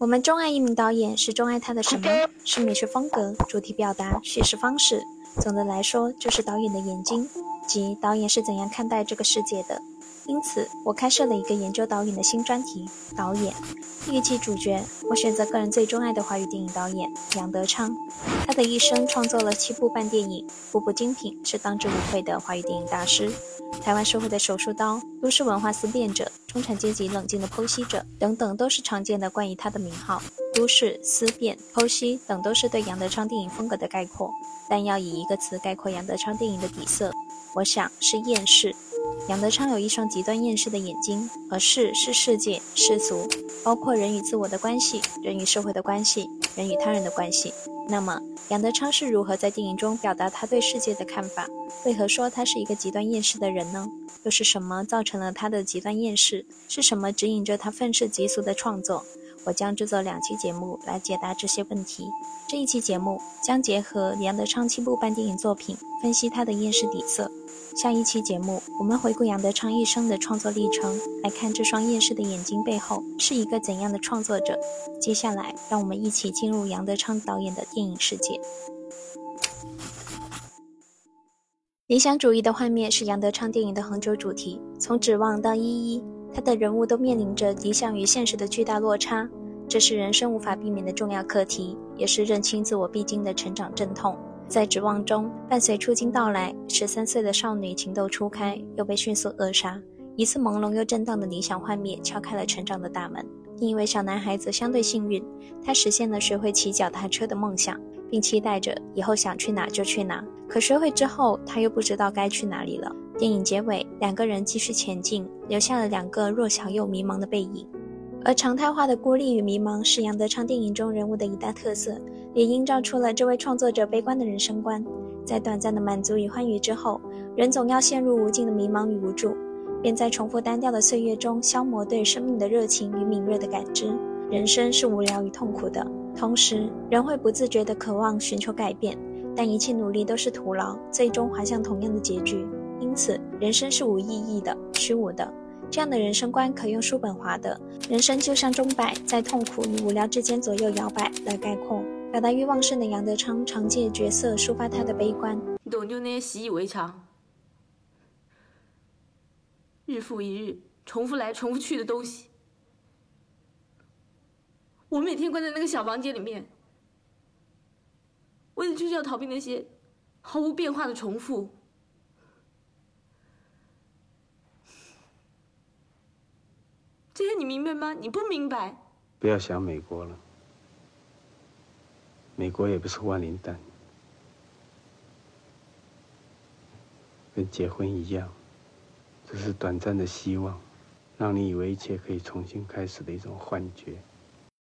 我们钟爱一名导演，是钟爱他的什么？是美学风格、主题表达、叙事方式。总的来说，就是导演的眼睛，即导演是怎样看待这个世界的。因此，我开设了一个研究导演的新专题——导演。第一期主角，我选择个人最钟爱的华语电影导演杨德昌。他的一生创作了七部半电影，部部精品，是当之无愧的华语电影大师。台湾社会的手术刀、都市文化思辨者、中产阶级冷静的剖析者等等，都是常见的关于他的名号。都市思辨、剖析等都是对杨德昌电影风格的概括。但要以一个词概括杨德昌电影的底色，我想是厌世。杨德昌有一双极端厌世的眼睛，而世是世界、世俗，包括人与自我的关系、人与社会的关系、人与他人的关系。那么，杨德昌是如何在电影中表达他对世界的看法？为何说他是一个极端厌世的人呢？又是什么造成了他的极端厌世？是什么指引着他愤世嫉俗的创作？我将制作两期节目来解答这些问题。这一期节目将结合杨德昌七部半电影作品，分析他的厌世底色。下一期节目，我们回顾杨德昌一生的创作历程，来看这双厌世的眼睛背后是一个怎样的创作者。接下来，让我们一起进入杨德昌导演的电影世界。理想主义的幻灭是杨德昌电影的恒久主题，从《指望》到《一一》。他的人物都面临着理想与现实的巨大落差，这是人生无法避免的重要课题，也是认清自我必经的成长阵痛。在指望中，伴随出京到来，十三岁的少女情窦初开，又被迅速扼杀。一次朦胧又震荡的理想幻灭，敲开了成长的大门。另一位小男孩则相对幸运，他实现了学会骑脚踏车的梦想，并期待着以后想去哪就去哪。可学会之后，他又不知道该去哪里了。电影结尾，两个人继续前进，留下了两个弱小又迷茫的背影。而常态化的孤立与迷茫是杨德昌电影中人物的一大特色，也映照出了这位创作者悲观的人生观。在短暂的满足与欢愉之后，人总要陷入无尽的迷茫与无助，便在重复单调的岁月中消磨对生命的热情与敏锐的感知。人生是无聊与痛苦的，同时人会不自觉地渴望寻求改变，但一切努力都是徒劳，最终滑向同样的结局。因此，人生是无意义的、虚无的。这样的人生观可用叔本华的“人生就像钟摆，在痛苦与无聊之间左右摇摆”来概括。表达欲旺盛的杨德昌常借角色抒发他的悲观。你懂就那些习以为常、日复一日、重复来重复去的东西。我每天关在那个小房间里面，为的就是要逃避那些毫无变化的重复。这些你明白吗？你不明白。不要想美国了，美国也不是万灵丹，跟结婚一样，只是短暂的希望，让你以为一切可以重新开始的一种幻觉。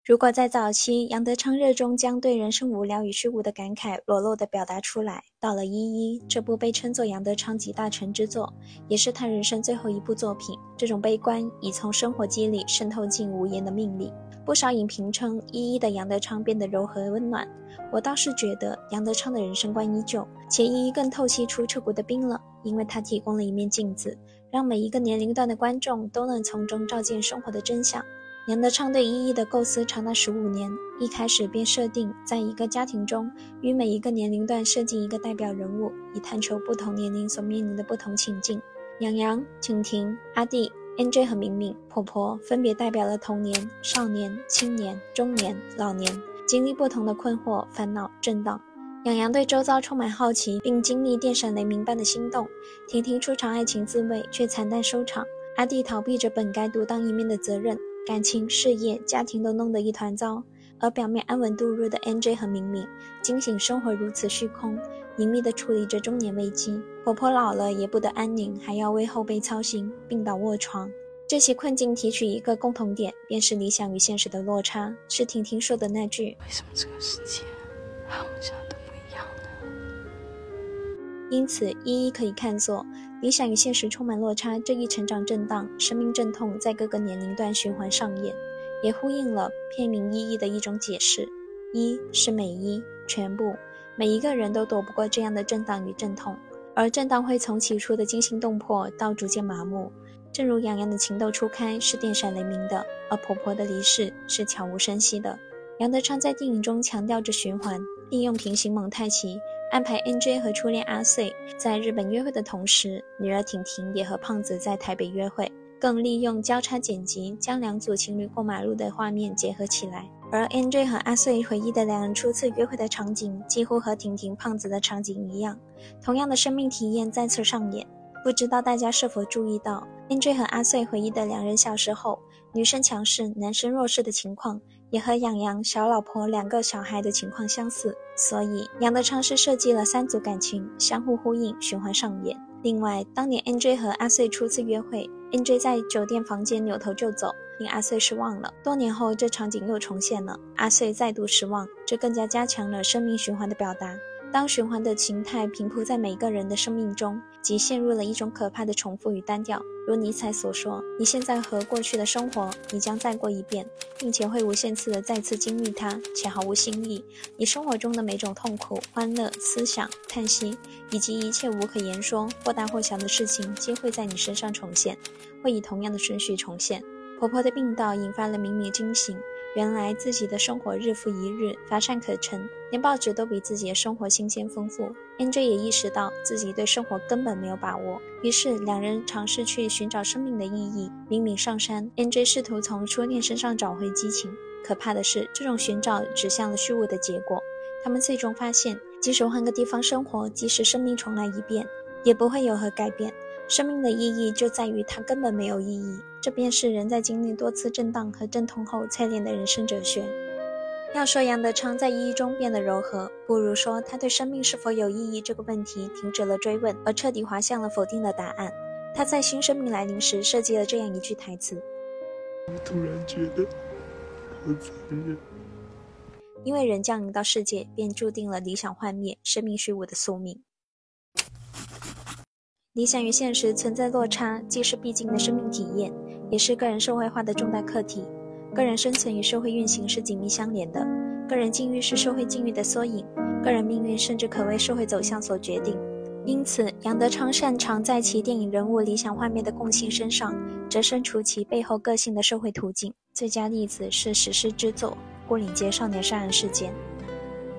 如果在早期，杨德昌热衷将对人生无聊与虚无的感慨裸露地表达出来，到了《一一》这部被称作杨德昌集大成之作，也是他人生最后一部作品，这种悲观已从生活机里渗透进无言的命里。不少影评称，《一一》的杨德昌变得柔和温暖，我倒是觉得杨德昌的人生观依旧，且《一一》更透析出彻骨的冰冷，因为他提供了一面镜子，让每一个年龄段的观众都能从中照见生活的真相。杨德昌对一一的构思长达十五年，一开始便设定在一个家庭中，与每一个年龄段设计一个代表人物，以探求不同年龄所面临的不同情境。杨洋、婷婷、阿弟、NJ 和明明、婆婆分别代表了童年、少年、青年、中年、老年，经历不同的困惑、烦恼、震荡。杨洋对周遭充满好奇，并经历电闪雷鸣般的心动；婷婷初尝爱情滋味，却惨淡收场；阿弟逃避着本该独当一面的责任。感情、事业、家庭都弄得一团糟，而表面安稳度日的 NJ 和明敏，惊醒生活如此虚空，隐秘地处理着中年危机。婆婆老了也不得安宁，还要为后辈操心，病倒卧床。这些困境提取一个共同点，便是理想与现实的落差。是婷婷说的那句：“为什么这个世界和我们想的不一样呢？”因此，一一可以看作。理想与现实充满落差，这一成长震荡、生命阵痛在各个年龄段循环上演，也呼应了片名“意义”的一种解释：一是每一，全部，每一个人都躲不过这样的震荡与阵痛，而震荡会从起初的惊心动魄到逐渐麻木，正如杨洋的情窦初开是电闪雷鸣的，而婆婆的离世是悄无声息的。杨德昌在电影中强调着循环，利用平行蒙太奇安排 NJ 和初恋阿穗在日本约会的同时，女儿婷婷也和胖子在台北约会，更利用交叉剪辑将两组情侣过马路的画面结合起来。而 NJ 和阿穗回忆的两人初次约会的场景，几乎和婷婷胖子的场景一样，同样的生命体验再次上演。不知道大家是否注意到，NJ 和阿穗回忆的两人小时候，女生强势，男生弱势的情况。也和养羊小老婆两个小孩的情况相似，所以杨德昌是设计了三组感情相互呼应、循环上演。另外，当年 NJ 和阿穗初次约会，NJ 在酒店房间扭头就走，令阿穗失望了。多年后，这场景又重现了，阿穗再度失望，这更加加强了生命循环的表达。当循环的形态平铺在每个人的生命中，即陷入了一种可怕的重复与单调。如尼采所说：“你现在和过去的生活，你将再过一遍，并且会无限次的再次经历它，且毫无新意。你生活中的每种痛苦、欢乐、思想、叹息，以及一切无可言说、或大或小的事情，皆会在你身上重现，会以同样的顺序重现。”婆婆的病倒引发了明明惊醒。原来自己的生活日复一日乏善可陈，连报纸都比自己的生活新鲜丰富。NJ 也意识到自己对生活根本没有把握，于是两人尝试去寻找生命的意义。明明上山，NJ 试图从初恋身上找回激情。可怕的是，这种寻找指向了虚无的结果。他们最终发现，即使换个地方生活，即使生命重来一遍，也不会有何改变。生命的意义就在于它根本没有意义，这便是人在经历多次震荡和阵痛后淬炼的人生哲学。要说杨德昌在意义中变得柔和，不如说他对生命是否有意义这个问题停止了追问，而彻底滑向了否定的答案。他在新生命来临时设计了这样一句台词：“我突然觉得好残忍。”因为人降临到世界，便注定了理想幻灭、生命虚无的宿命。理想与现实存在落差，既是必经的生命体验，也是个人社会化的重大课题。个人生存与社会运行是紧密相连的，个人境遇是社会境遇的缩影，个人命运甚至可为社会走向所决定。因此，杨德昌擅长在其电影人物理想画面的共性身上，折身处其背后个性的社会途径。最佳例子是史诗之作《牯岭街少年杀人事件》。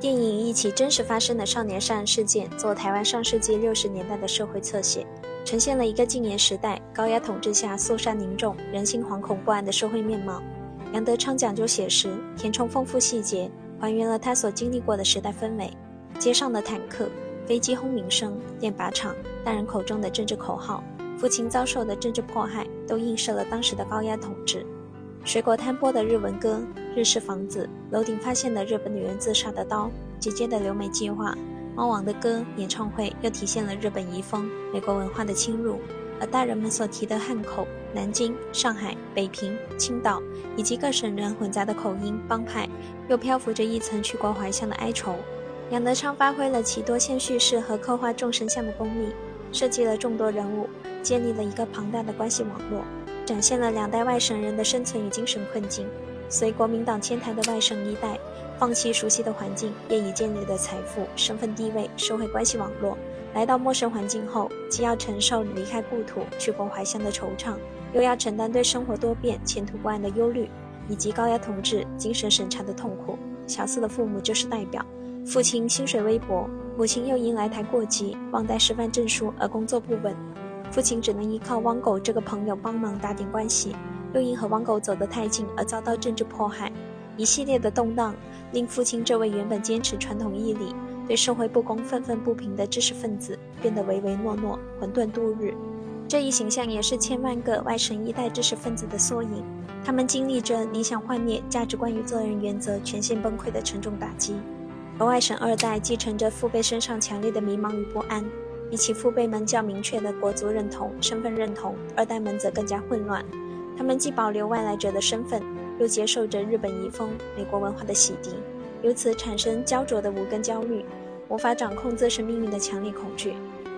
电影一起真实发生的少年杀人事件，做台湾上世纪六十年代的社会侧写，呈现了一个禁言时代高压统治下肃杀凝重、人心惶恐不安的社会面貌。杨德昌讲究写实，填充丰富细节，还原了他所经历过的时代氛围。街上的坦克、飞机轰鸣声、电靶场、大人口中的政治口号、父亲遭受的政治迫害，都映射了当时的高压统治。水果摊播的日文歌，日式房子，楼顶发现的日本女人自杀的刀，姐姐的留美计划，猫王的歌演唱会又体现了日本遗风、美国文化的侵入，而大人们所提的汉口、南京、上海、北平、青岛以及各省人混杂的口音帮派，又漂浮着一层去国怀乡的哀愁。杨德昌发挥了其多线叙事和刻画众神像的功力，设计了众多人物，建立了一个庞大的关系网络。展现了两代外省人的生存与精神困境。随国民党迁台的外省一代，放弃熟悉的环境，业已建立的财富、身份地位、社会关系网络，来到陌生环境后，既要承受离开故土、去国怀乡的惆怅，又要承担对生活多变、前途不安的忧虑，以及高压统治、精神审查的痛苦。小四的父母就是代表：父亲薪水微薄，母亲又因来台过急、忘带师范证书而工作不稳。父亲只能依靠汪狗这个朋友帮忙打点关系，又因和汪狗走得太近而遭到政治迫害，一系列的动荡令父亲这位原本坚持传统义理、对社会不公愤愤不平的知识分子变得唯唯诺诺、混沌度日。这一形象也是千万个外省一代知识分子的缩影，他们经历着理想幻灭、价值观与做人原则全线崩溃的沉重打击，而外省二代继承着父辈身上强烈的迷茫与不安。比起父辈们较明确的国族认同、身份认同，二代们则更加混乱。他们既保留外来者的身份，又接受着日本遗风、美国文化的洗涤，由此产生焦灼的无根焦虑，无法掌控自身命运的强烈恐惧。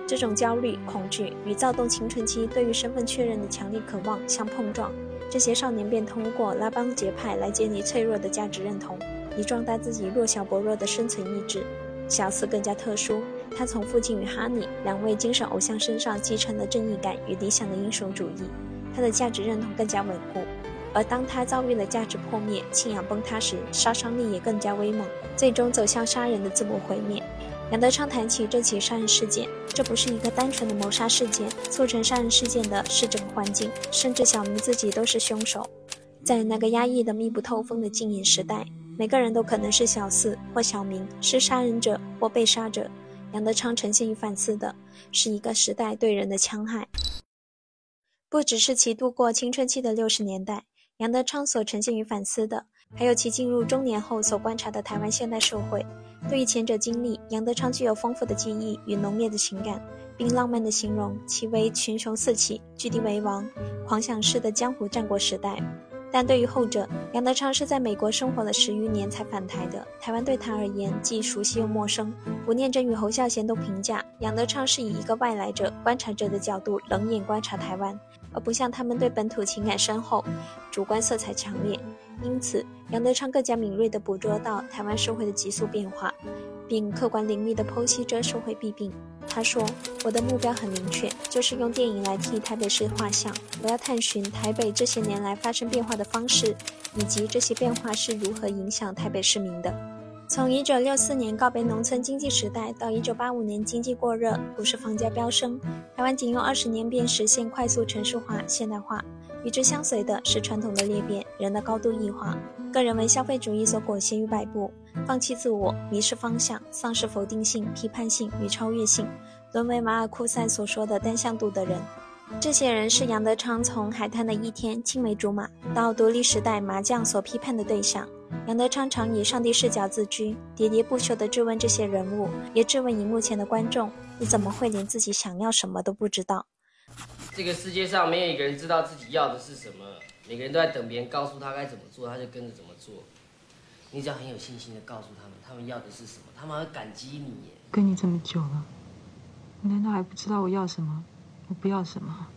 这种焦虑、恐惧与躁动青春期对于身份确认的强烈渴望相碰撞，这些少年便通过拉帮结派来建立脆弱的价值认同，以壮大自己弱小薄弱的生存意志。小四更加特殊。他从父亲与哈尼两位精神偶像身上继承了正义感与理想的英雄主义，他的价值认同更加稳固；而当他遭遇了价值破灭、信仰崩塌时，杀伤力也更加威猛，最终走向杀人的自我毁灭。杨德昌谈起这起杀人事件，这不是一个单纯的谋杀事件，促成杀人事件的是整个环境，甚至小明自己都是凶手。在那个压抑的密不透风的禁言时代，每个人都可能是小四或小明，是杀人者或被杀者。杨德昌呈现于反思的是一个时代对人的戕害，不只是其度过青春期的六十年代，杨德昌所呈现与反思的，还有其进入中年后所观察的台湾现代社会。对于前者经历，杨德昌具有丰富的记忆与浓烈的情感，并浪漫地形容其为群雄四起、据地为王、狂想式的江湖战国时代。但对于后者，杨德昌是在美国生活了十余年才返台的，台湾对他而言既熟悉又陌生。吴念真与侯孝贤都评价杨德昌是以一个外来者、观察者的角度冷眼观察台湾，而不像他们对本土情感深厚、主观色彩强烈。因此，杨德昌更加敏锐地捕捉到台湾社会的急速变化，并客观凌厉地剖析着社会弊病。他说：“我的目标很明确，就是用电影来替台北市画像。我要探寻台北这些年来发生变化的方式，以及这些变化是如何影响台北市民的。从1964年告别农村经济时代到1985年经济过热，股市房价飙升，台湾仅用二十年便实现快速城市化、现代化。与之相随的是传统的裂变，人的高度异化。个人为消费主义所裹挟于摆布。”放弃自我，迷失方向，丧失否定性、批判性与超越性，沦为马尔库塞所说的单向度的人。这些人是杨德昌从海滩的一天青梅竹马到独立时代麻将所批判的对象。杨德昌常以上帝视角自居，喋喋不休地质问这些人物，也质问荧幕前的观众：你怎么会连自己想要什么都不知道？这个世界上没有一个人知道自己要的是什么，每个人都在等别人告诉他该怎么做，他就跟着怎么做。你只要很有信心地告诉他们，他们要的是什么，他们会感激你。跟你这么久了，你难道还不知道我要什么，我不要什么？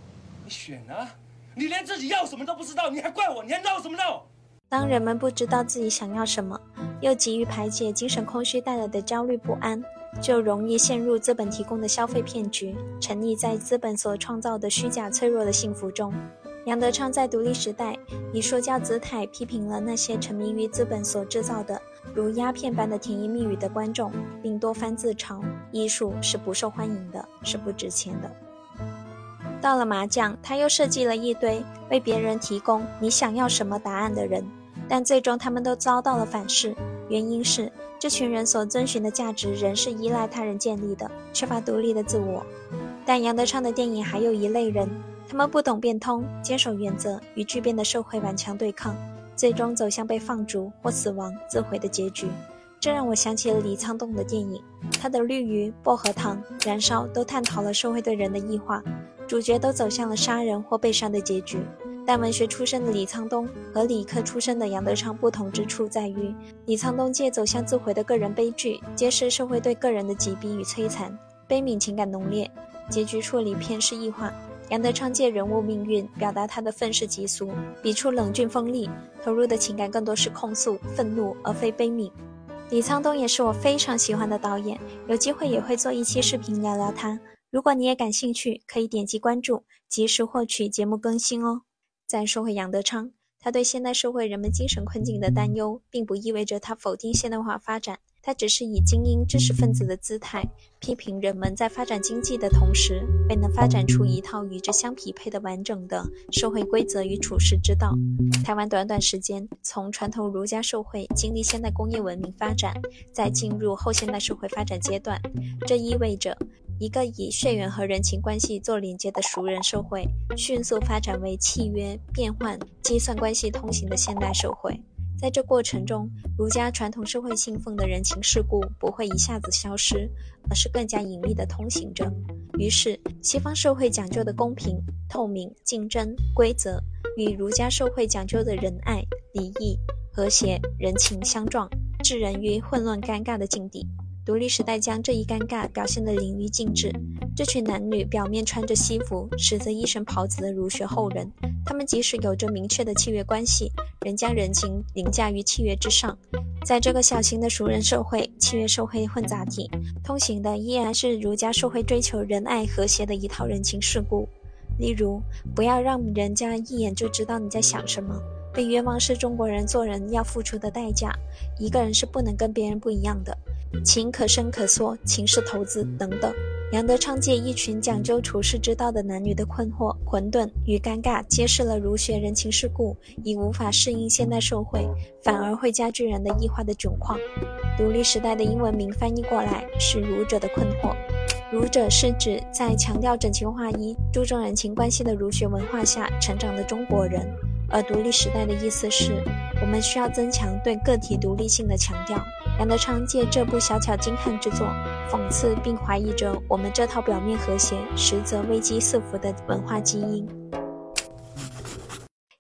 你选啊！你连自己要什么都不知道，你还怪我？你还闹什么闹？当人们不知道自己想要什么，又急于排解精神空虚带来的焦虑不安，就容易陷入资本提供的消费骗局，沉溺在资本所创造的虚假脆弱的幸福中。杨德昌在独立时代以说教姿态批评了那些沉迷于资本所制造的如鸦片般的甜言蜜语的观众，并多番自嘲：艺术是不受欢迎的，是不值钱的。到了麻将，他又设计了一堆为别人提供你想要什么答案的人，但最终他们都遭到了反噬。原因是这群人所遵循的价值仍是依赖他人建立的，缺乏独立的自我。但杨德昌的电影还有一类人。他们不懂变通，坚守原则，与巨变的社会顽强对抗，最终走向被放逐或死亡、自毁的结局。这让我想起了李沧东的电影，他的《绿鱼》《薄荷糖》《燃烧》都探讨了社会对人的异化，主角都走向了杀人或被杀的结局。但文学出身的李沧东和理科出身的杨德昌不同之处在于，李沧东借走向自毁的个人悲剧，揭示社会对个人的挤逼与摧残，悲悯情感浓烈，结局处理偏是异化。杨德昌借人物命运表达他的愤世嫉俗，笔触冷峻锋利，投入的情感更多是控诉、愤怒，而非悲悯。李沧东也是我非常喜欢的导演，有机会也会做一期视频聊聊他。如果你也感兴趣，可以点击关注，及时获取节目更新哦。再说回杨德昌，他对现代社会人们精神困境的担忧，并不意味着他否定现代化发展。他只是以精英知识分子的姿态，批评人们在发展经济的同时，未能发展出一套与之相匹配的完整的社会规则与处世之道。台湾短短时间从传统儒家社会经历现代工业文明发展，再进入后现代社会发展阶段，这意味着一个以血缘和人情关系做连接的熟人社会，迅速发展为契约、变换、计算关系通行的现代社会。在这过程中，儒家传统社会信奉的人情世故不会一下子消失，而是更加隐秘的通行着。于是，西方社会讲究的公平、透明、竞争、规则，与儒家社会讲究的仁爱、礼义、和谐、人情相撞，置人于混乱尴尬的境地。独立时代将这一尴尬表现得淋漓尽致。这群男女表面穿着西服，实则一身袍子的儒学后人。他们即使有着明确的契约关系，仍将人情凌驾于契约之上。在这个小型的熟人社会、契约社会混杂体，通行的依然是儒家社会追求仁爱和谐的一套人情世故。例如，不要让人家一眼就知道你在想什么。被冤枉是中国人做人要付出的代价。一个人是不能跟别人不一样的。情可深可缩，情是投资等等。杨德昌借一群讲究处世之道的男女的困惑、混沌与尴尬，揭示了儒学人情世故已无法适应现代社会，反而会加剧人的异化的窘况。独立时代的英文名翻译过来是“儒者的困惑”。儒者是指在强调整齐划一、注重人情关系的儒学文化下成长的中国人。而独立时代的意思是，我们需要增强对个体独立性的强调。杨德昌借这部小巧精悍之作，讽刺并怀疑着我们这套表面和谐、实则危机四伏的文化基因。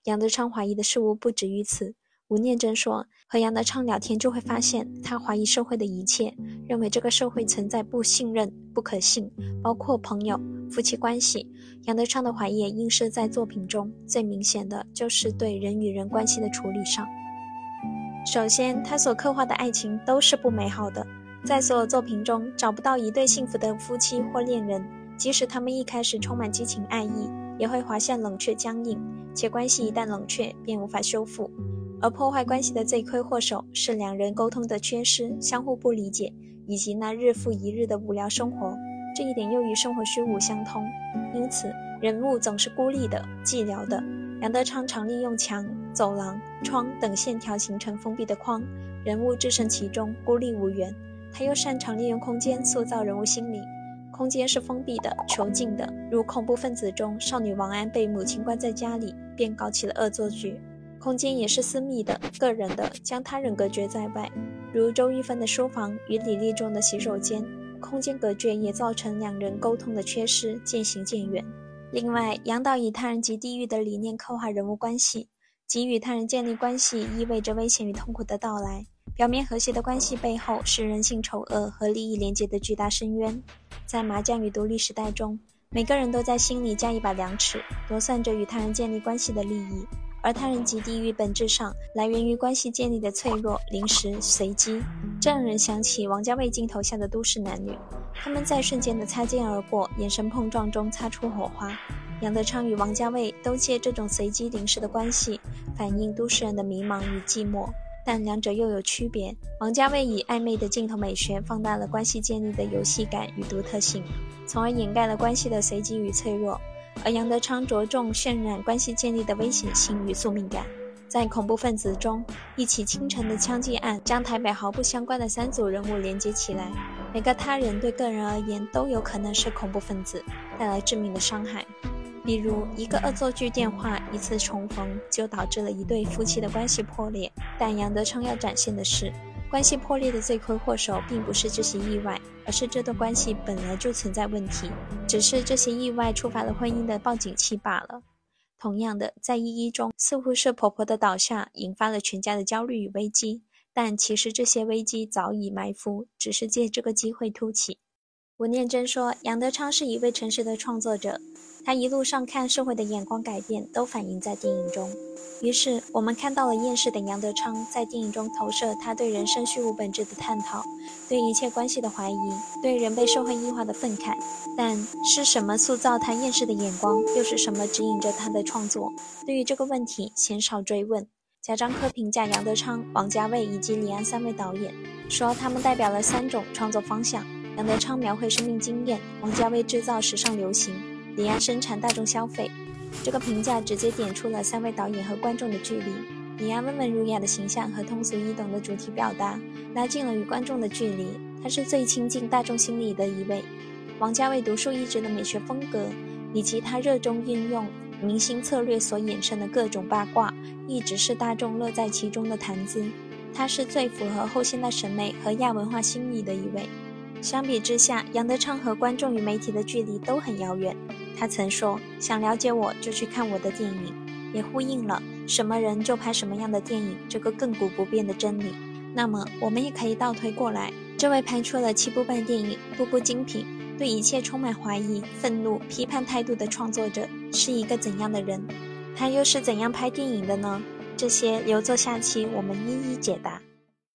杨德昌怀疑的事物不止于此。吴念真说，和杨德昌聊天就会发现，他怀疑社会的一切，认为这个社会存在不信任、不可信，包括朋友。夫妻关系，杨德昌的怀疑映射在作品中最明显的就是对人与人关系的处理上。首先，他所刻画的爱情都是不美好的，在所有作品中找不到一对幸福的夫妻或恋人，即使他们一开始充满激情爱意，也会滑向冷却僵硬，且关系一旦冷却便无法修复。而破坏关系的罪魁祸首是两人沟通的缺失、相互不理解，以及那日复一日的无聊生活。这一点又与生活虚无相通，因此人物总是孤立的、寂寥的。杨德昌常利用墙、走廊、窗等线条形成封闭的框，人物置身其中，孤立无援。他又擅长利用空间塑造人物心理，空间是封闭的、囚禁的，如恐怖分子中少女王安被母亲关在家里，便搞起了恶作剧。空间也是私密的、个人的，将他人隔绝在外，如周玉芬的书房与李立中的洗手间。空间隔绝也造成两人沟通的缺失，渐行渐远。另外，杨导以他人即地狱的理念刻画人物关系，即与他人建立关系意味着危险与痛苦的到来。表面和谐的关系背后是人性丑恶和利益连结的巨大深渊。在麻将与独立时代中，每个人都在心里架一把量尺，夺算着与他人建立关系的利益。而他人及地狱本质上来源于关系建立的脆弱、临时、随机，这让人想起王家卫镜头下的都市男女，他们在瞬间的擦肩而过、眼神碰撞中擦出火花。杨德昌与王家卫都借这种随机临时的关系，反映都市人的迷茫与寂寞，但两者又有区别。王家卫以暧昧的镜头美学放大了关系建立的游戏感与独特性，从而掩盖了关系的随机与脆弱。而杨德昌着重渲染关系建立的危险性与宿命感。在恐怖分子中，一起清晨的枪击案将台北毫不相关的三组人物连接起来，每个他人对个人而言都有可能是恐怖分子，带来致命的伤害。比如，一个恶作剧电话，一次重逢就导致了一对夫妻的关系破裂。但杨德昌要展现的是。关系破裂的罪魁祸首并不是这些意外，而是这段关系本来就存在问题，只是这些意外触发了婚姻的报警器罢了。同样的，在一一中，似乎是婆婆的倒下引发了全家的焦虑与危机，但其实这些危机早已埋伏，只是借这个机会突起。吴念真说，杨德昌是一位诚实的创作者。他一路上看社会的眼光改变，都反映在电影中。于是，我们看到了厌世的杨德昌在电影中投射他对人生虚无本质的探讨，对一切关系的怀疑，对人被社会异化的愤慨。但是什么塑造他厌世的眼光，又是什么指引着他的创作？对于这个问题，鲜少追问。贾樟柯评价杨德昌、王家卫以及李安三位导演，说他们代表了三种创作方向：杨德昌描绘生命经验，王家卫制造时尚流行。李安生产大众消费，这个评价直接点出了三位导演和观众的距离。李安温文儒雅的形象和通俗易懂的主题表达，拉近了与观众的距离。他是最亲近大众心理的一位。王家卫独树一帜的美学风格，以及他热衷运用明星策略所衍生的各种八卦，一直是大众乐在其中的谈资。他是最符合后现代审美和亚文化心理的一位。相比之下，杨德昌和观众与媒体的距离都很遥远。他曾说：“想了解我就去看我的电影。”也呼应了“什么人就拍什么样的电影”这个亘古不变的真理。那么，我们也可以倒推过来，这位拍出了七部半电影、步步精品、对一切充满怀疑、愤怒、批判态度的创作者是一个怎样的人？他又是怎样拍电影的呢？这些留作下期我们一一解答。